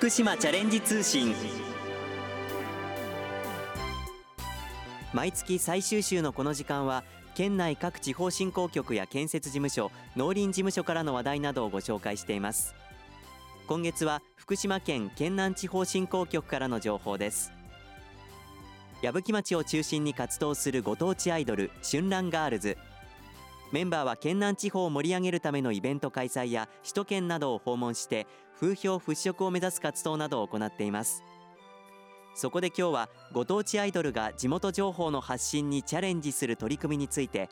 福島チャレンジ通信。毎月最終週のこの時間は県内各地方振興局や建設事務所農林事務所からの話題などをご紹介しています。今月は福島県県南地方振興局からの情報です。矢吹町を中心に活動するご当地アイドル春蘭ガールズ。メンバーは県南地方を盛り上げるためのイベント開催や首都圏などを訪問して風評払拭を目指す活動などを行っています。そこで今日はご当地アイドルが地元情報の発信にチャレンジする取り組みについて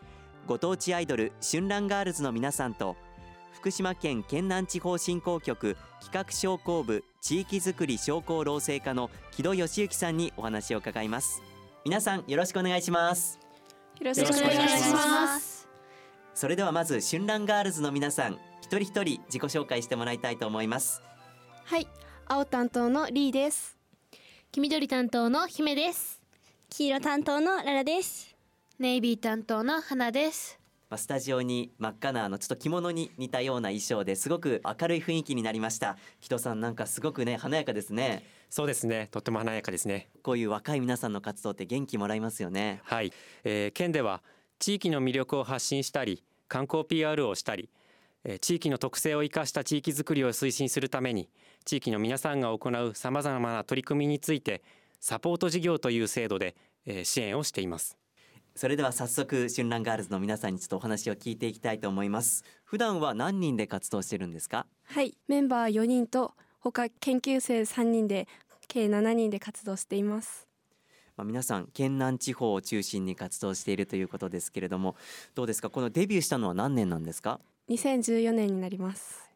ご当地アイドル春蘭ガールズの皆さんと福島県県南地方振興局企画商工部地域づくり商工労政課の木戸義行さんにお話を伺います。皆さんよろしくお願いします。よろしくお願いします。それではまず春蘭ガールズの皆さん一人一人自己紹介してもらいたいと思います。はい青担当のリーです。黄緑担当の姫です。黄色担当のララです。ネイビー担当の花です。まあスタジオに真っ赤なあのちょっと着物に似たような衣装ですごく明るい雰囲気になりました。木戸さんなんかすごくね華やかですね。そうですねとっても華やかですね。こういう若い皆さんの活動って元気もらいますよね。はい、えー、県では地域の魅力を発信したり観光 PR をしたりえー地域の特性を生かした地域づくりを推進するために地域の皆さんが行うさまざまな取り組みについてサポート事業という制度でえー支援をしています。それでは早速春蘭ガールズの皆さんにちょっとお話を聞いていきたいと思います。普段は何人で活動してるんですか？はいメンバー4人と他研究生3人で計7人で活動していますまあ、皆さん県南地方を中心に活動しているということですけれどもどうですか？このデビューしたのは何年なんですか、2014年になります。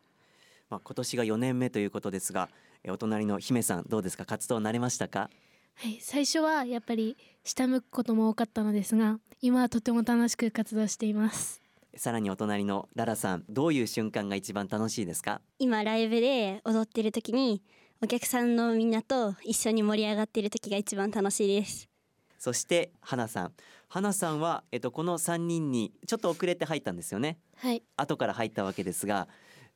まあ、今年が4年目ということですがえお隣の姫さんどうですか？活動慣れましたか？はい最初はやっぱり下向くことも多かったのですが今はとても楽しく活動しています。さらにお隣のララさんどういう瞬間が一番楽しいですか？今ライブで踊ってる時にお客さんのみんなと一緒に盛り上がってる時が一番楽しいです。そして花さん。花さんは、えっと、この3人にちょっと遅れて入ったんですよね。はい。後から入ったわけですが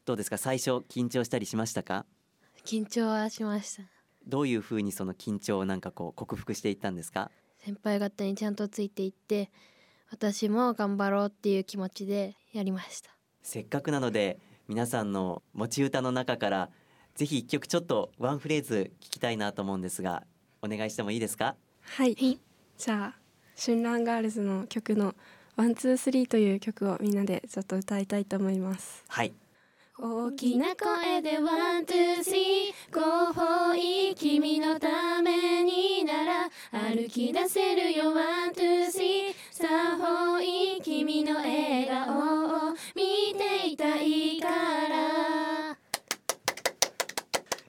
どうですか？最初緊張したりしましたか？緊張はしました。どういうふうにその緊張をなんかこう克服していったんですか？先輩方にちゃんとついていって私も頑張ろうっていう気持ちでやりました。せっかくなので皆さんの持ち歌の中からぜひ一曲ちょっとワンフレーズ聞きたいなと思うんですがお願いしてもいいですか？はい、はい。じゃあ春蘭ガールズの曲の one two three という曲をみんなでちょっと歌いたいと思います。はい。大きな声で one, two, three。ごほい君のためになら歩き出せるよ one, two, three。さあほい君の笑顔を見ていたいから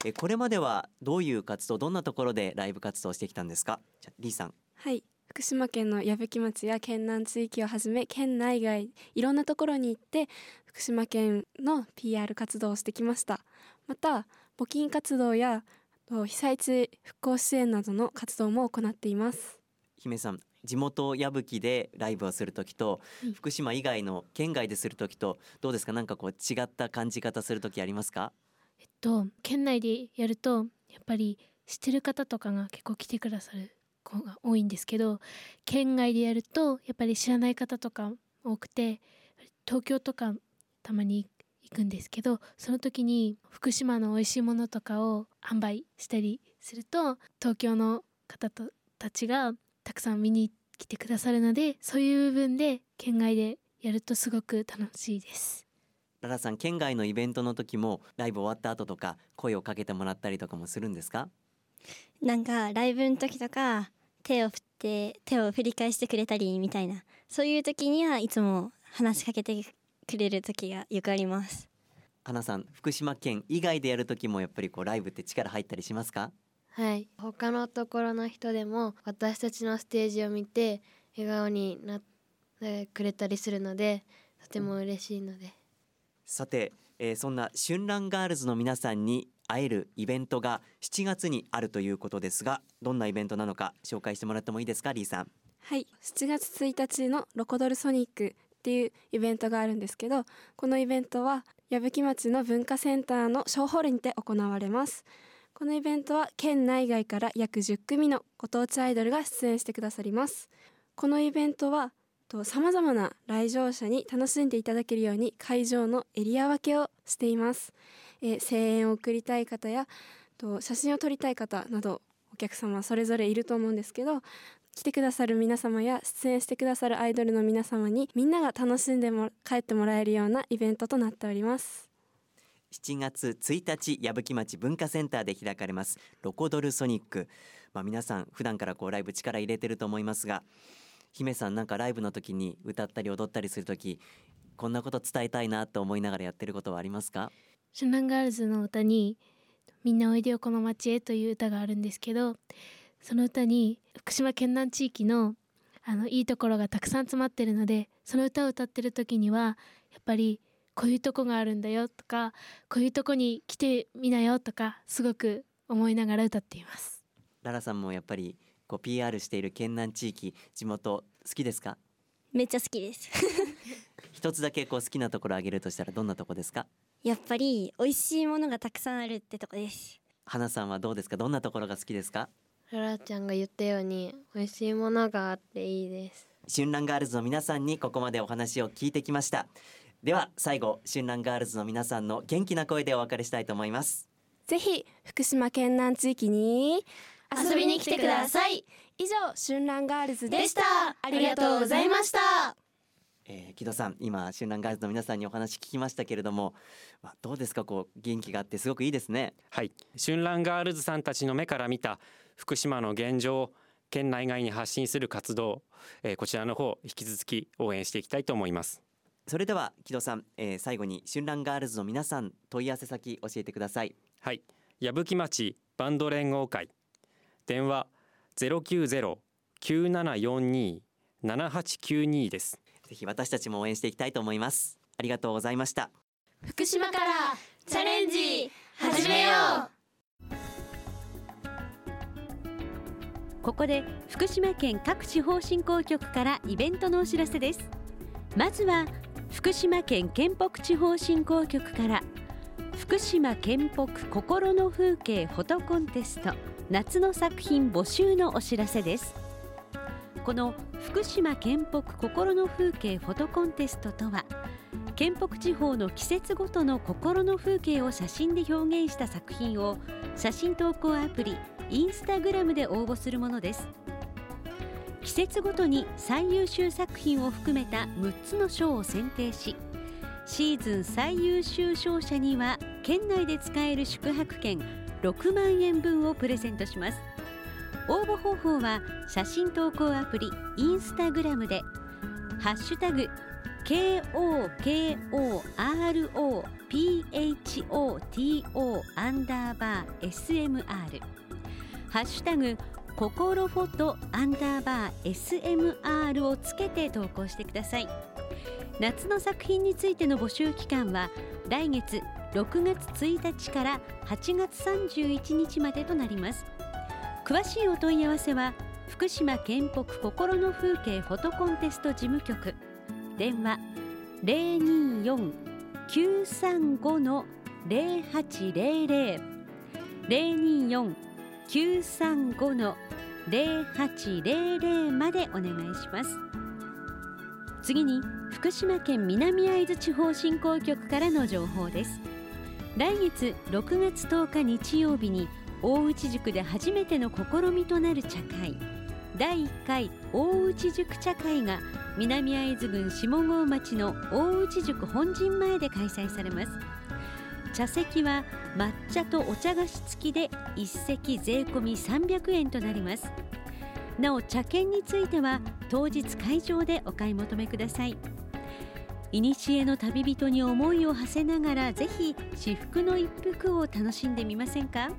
えこれまではどういう活動どんなところでライブ活動してきたんですか？じゃあリーさん。はい。福島県の矢吹町や県南地域をはじめ県内外いろんなところに行って福島県の PR 活動をしてきました。また募金活動やと被災地復興支援などの活動も行っています。姫さん地元矢吹でライブをする時とうん福島以外の県外でする時とどうですか？なんかこう違った感じ方する時ありますか？えっと県内でやるとやっぱり知ってる方とかが結構来てくださる子が多いんですけど県外でやるとやっぱり知らない方とか多くて東京とかたまに行くんですけどその時に福島の美味しいものとかを販売したりすると東京の方とたちがたくさん見に来てくださるのでそういう部分で県外でやるとすごく楽しいです。ララさん県外のイベントの時もライブ終わった後とか声をかけてもらったりとかもするんですか？なんかライブの時とか手を振って手を振り返してくれたりみたいなそういう時にはいつも話しかけてくれる時がよくあります。花さん福島県以外でやる時もやっぱりこうライブって力入ったりしますか？はい。他のところの人でも私たちのステージを見て笑顔になってくれたりするのでとても嬉しいのでさて、えーそんな春蘭ガールズの皆さんに会えるイベントが7月にあるということですがどんなイベントなのか紹介してもらってもいいですかリーさん。はい。7月1日のロコドルソニックっていうイベントがあるんですけどこのイベントは矢吹町の文化センターの小ホールにて行われます。このイベントは県内外から約10組のご当地アイドルが出演してくださります。このイベントはさまざまな来場者に楽しんでいただけるように会場のエリア分けをしています、えー声援を送りたい方やと写真を撮りたい方などお客様それぞれいると思うんですけど来てくださる皆様や出演してくださるアイドルの皆様にみんなが楽しんでも帰ってもらえるようなイベントとなっております。7月1日矢吹町文化センターで開かれますロコドルソニック。まあ皆さん普段からこうライブ力入れてると思いますが姫さんなんかライブの時に歌ったり踊ったりする時こんなこと伝えたいなと思いながらやってることはありますか？湘南ガールズの歌に「みんなおいでよこの街へ」という歌があるんですけどその歌に福島県南地域のあのいいところがたくさん詰まってるのでその歌を歌ってる時にはやっぱりこういうとこがあるんだよとかこういうとこに来てみなよとかすごく思いながら歌っています。ララさんもやっぱりこう PR している県南地域地元好きですか？めっちゃ好きです。一つだけこう好きなところあげるとしたらどんなとこですか？やっぱり美味しいものがたくさんあるってとこです。花さんはどうですか？どんなところが好きですか？ララちゃんが言ったように美味しいものがあっていいです。春蘭ガールズの皆さんにここまでお話を聞いてきました。では最後春蘭ガールズの皆さんの元気な声でお別れしたいと思います。ぜひ福島県南地域に遊びに来てください。以上春蘭ガールズででした。ありがとうございました。えー、木戸さん今春蘭ガールズの皆さんにお話聞きましたけれども、まあ、どうですか？こう元気があってすごくいいですね。はい。春蘭ガールズさんたちの目から見た福島の現状を県内外に発信する活動、えーこちらの方引き続き応援していきたいと思います。それでは木戸さん、えー、最後に春蘭ガールズの皆さん問い合わせ先教えてください。はい。矢吹町バンド連合会電話090-9742-7892です。ぜひ私たちも応援していきたいと思います。ありがとうございました。福島からチャレンジ始めよう。ここで福島県各地方振興局からイベントのお知らせです。まずは福島県県北地方振興局から福島県北心の風景フォトコンテスト夏の作品募集のお知らせです。この福島県北心の風景フォトコンテストとは県北地方の季節ごとの心の風景を写真で表現した作品を写真投稿アプリインスタグラムで応募するものです。季節ごとに最優秀作品を含めた6つの賞を選定しシーズン最優秀賞者には県内で使える宿泊券6万円分をプレゼントします。応募方法は写真投稿アプリインスタグラムで「ハッシュタグ KOKOROPHOTO アンダーバー SMR」ハッシュタグ心フォトアンダーバー SMR をつけて投稿してください。夏の作品についての募集期間は来月6月1日から8月31日までとなります。詳しいお問い合わせは福島県北心の風景フォトコンテスト事務局。電話024-935の0800 024-935の0800までお願いします。次に福島県南会津地方振興局からの情報です。来月6月10日日曜日に大内塾で初めての試みとなる茶会。第1回大内塾茶会が南会津郡下郷町の大内塾本陣前で開催されます。茶席は抹茶とお茶菓子付きで1席税込300円となります。なお茶券については当日会場でお買い求めください。古の旅人に思いを馳せながらぜひ至福の一服を楽しんでみませんか？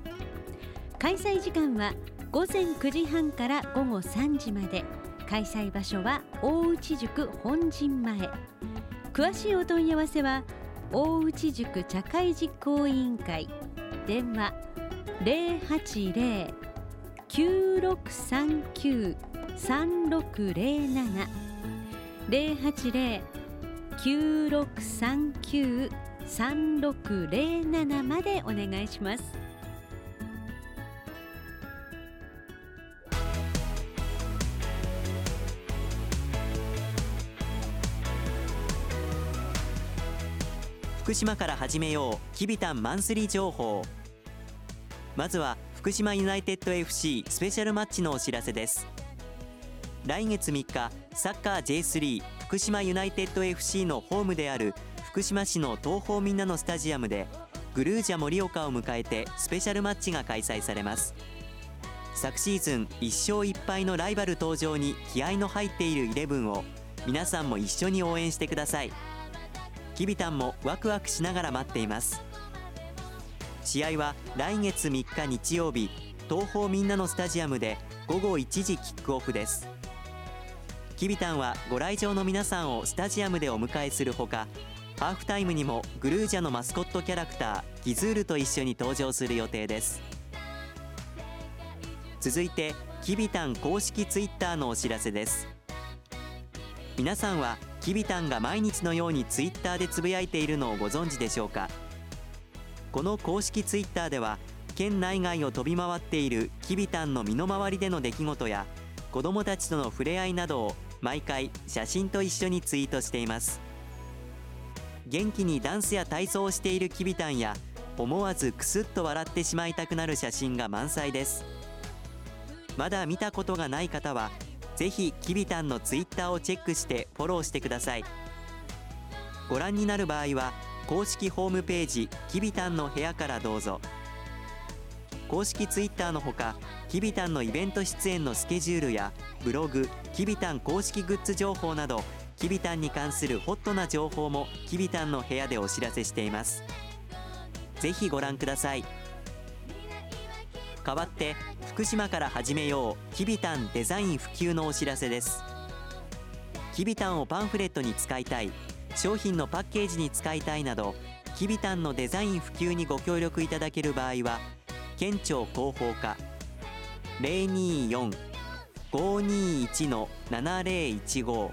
開催時間は午前9時半から午後3時まで。開催場所は大内塾本陣前。詳しいお問い合わせは大内塾茶会実行委員会。電話080-9639-3607九六三九三六零七までお願いします。福島から始めよう。キビタンマンスリー情報。まずは福島ユナイテッド FC スペシャルマッチのお知らせです。来月三日サッカー J3 福島ユナイテッド FC のホームである福島市の東方みんなのスタジアムでグルージャ盛岡を迎えてスペシャルマッチが開催されます。昨シーズン1勝1敗のライバル登場に気合の入っているイレブンを皆さんも一緒に応援してください。きびたんもワクワクしながら待っています。試合は来月3日日曜日東方みんなのスタジアムで午後1時キックオフです。きびたんはご来場の皆さんをスタジアムでお迎えするほかハーフタイムにもグルージャのマスコットキャラクターギズールと一緒に登場する予定です。続いてきびたん公式ツイッターのお知らせです。皆さんはきびたんが毎日のようにツイッターでつぶやいているのをご存知でしょうか？この公式ツイッターでは県内外を飛び回っているきびたんの身の回りでの出来事や子どもたちとの触れ合いなどを毎回写真と一緒にツイートしています。元気にダンスや体操をしているきびたんや思わずクスッと笑ってしまいたくなる写真が満載です。まだ見たことがない方はぜひきびたんのツイッターをチェックしてフォローしてください。ご覧になる場合は公式ホームページきびたんの部屋からどうぞ。公式ツイッターのほかきびたんのイベント出演のスケジュールやブログきびたん公式グッズ情報などきびたんに関するホットな情報もきびたんの部屋でお知らせしています。ぜひご覧ください。代わって福島から始めようきびたんデザイン普及のお知らせです。きびたんをパンフレットに使いたい商品のパッケージに使いたいなどきびたんのデザイン普及にご協力いただける場合は県庁広報課。024-521の7015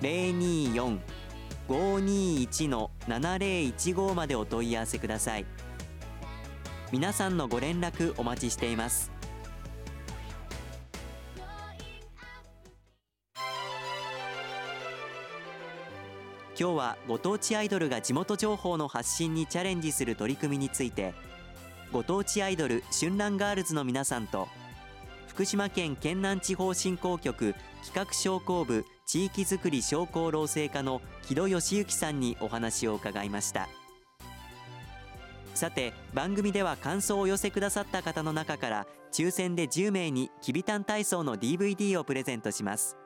024-521の7015までお問い合わせください。皆さんのご連絡お待ちしています。今日はご当地アイドルが地元情報の発信にチャレンジする取り組みについてご当地アイドル春蘭ガールズの皆さんと福島県県南地方振興局企画商工部地域づくり商工労政課の木戸義行さんにお話を伺いました。さて番組では感想をお寄せくださった方の中から抽選で10名にきびたん体操の DVD をプレゼントします。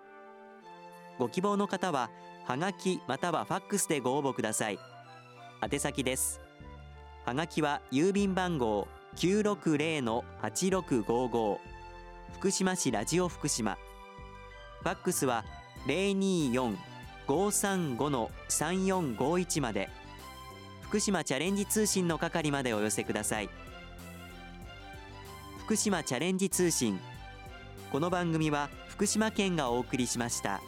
ご希望の方ははがきまたはファックスでご応募ください。宛先です。はがきは郵便番号960-8655福島市ラジオ福島。ファックスは024-535-3451まで。福島チャレンジ通信の係までお寄せください。福島チャレンジ通信。この番組は福島県がお送りしました。